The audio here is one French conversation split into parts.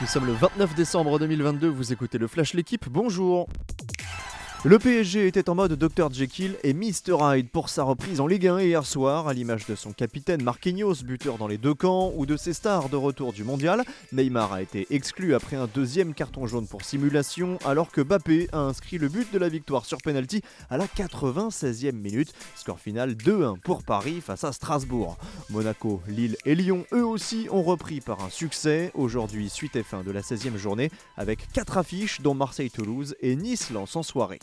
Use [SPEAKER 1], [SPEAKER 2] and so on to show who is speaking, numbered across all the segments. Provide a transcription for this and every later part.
[SPEAKER 1] Nous sommes le 29 décembre 2022, vous écoutez le Flash L'équipe, bonjour le PSG était en mode Dr Jekyll et Mr Hyde pour sa reprise en Ligue 1 hier soir, à l'image de son capitaine Marquinhos, buteur dans les deux camps, ou de ses stars de retour du mondial. Neymar a été exclu après un deuxième carton jaune pour simulation, alors que Bappé a inscrit le but de la victoire sur penalty à la 96e minute. Score final 2-1 pour Paris face à Strasbourg. Monaco, Lille et Lyon, eux aussi, ont repris par un succès. Aujourd'hui, suite et fin de la 16e journée, avec 4 affiches, dont Marseille-Toulouse et Nice-Lens en soirée.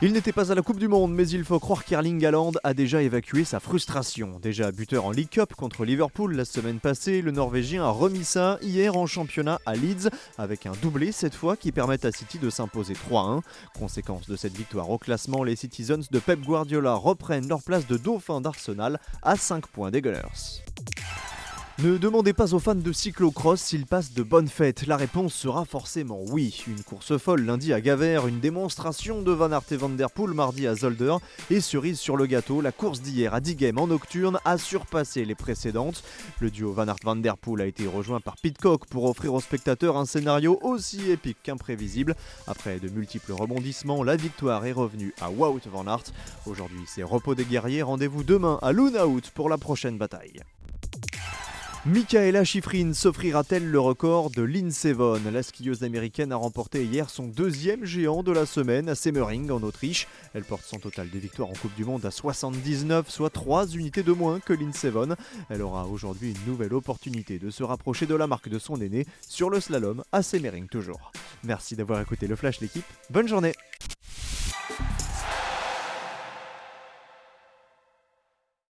[SPEAKER 1] Il n'était pas à la Coupe du Monde, mais il faut croire qu'Erling Haaland a déjà évacué sa frustration. Déjà buteur en League Cup contre Liverpool la semaine passée, le Norvégien a remis ça hier en championnat à Leeds, avec un doublé cette fois qui permet à City de s'imposer 3-1. Conséquence de cette victoire au classement, les Citizens de Pep Guardiola reprennent leur place de dauphin d'Arsenal à 5 points des Gunners. Ne demandez pas aux fans de cyclocross s'ils passent de bonnes fêtes. La réponse sera forcément oui. Une course folle lundi à Gavert, une démonstration de Van Aert et Van Der Poel mardi à Zolder et cerise sur le gâteau, la course d'hier à Diegem en nocturne a surpassé les précédentes. Le duo Van Aert Van Der Poel a été rejoint par Pitcock pour offrir aux spectateurs un scénario aussi épique qu'imprévisible. Après de multiples rebondissements, la victoire est revenue à Wout Van Aert. Aujourd'hui, c'est repos des guerriers. Rendez-vous demain à Lunaout pour la prochaine bataille. Michaela Schifrin s'offrira-t-elle le record de l'Insevon La skieuse américaine a remporté hier son deuxième géant de la semaine à Semmering en Autriche. Elle porte son total de victoires en Coupe du Monde à 79, soit 3 unités de moins que l'Insevon. Elle aura aujourd'hui une nouvelle opportunité de se rapprocher de la marque de son aîné sur le slalom à Semmering toujours. Merci d'avoir écouté le Flash l'équipe, bonne journée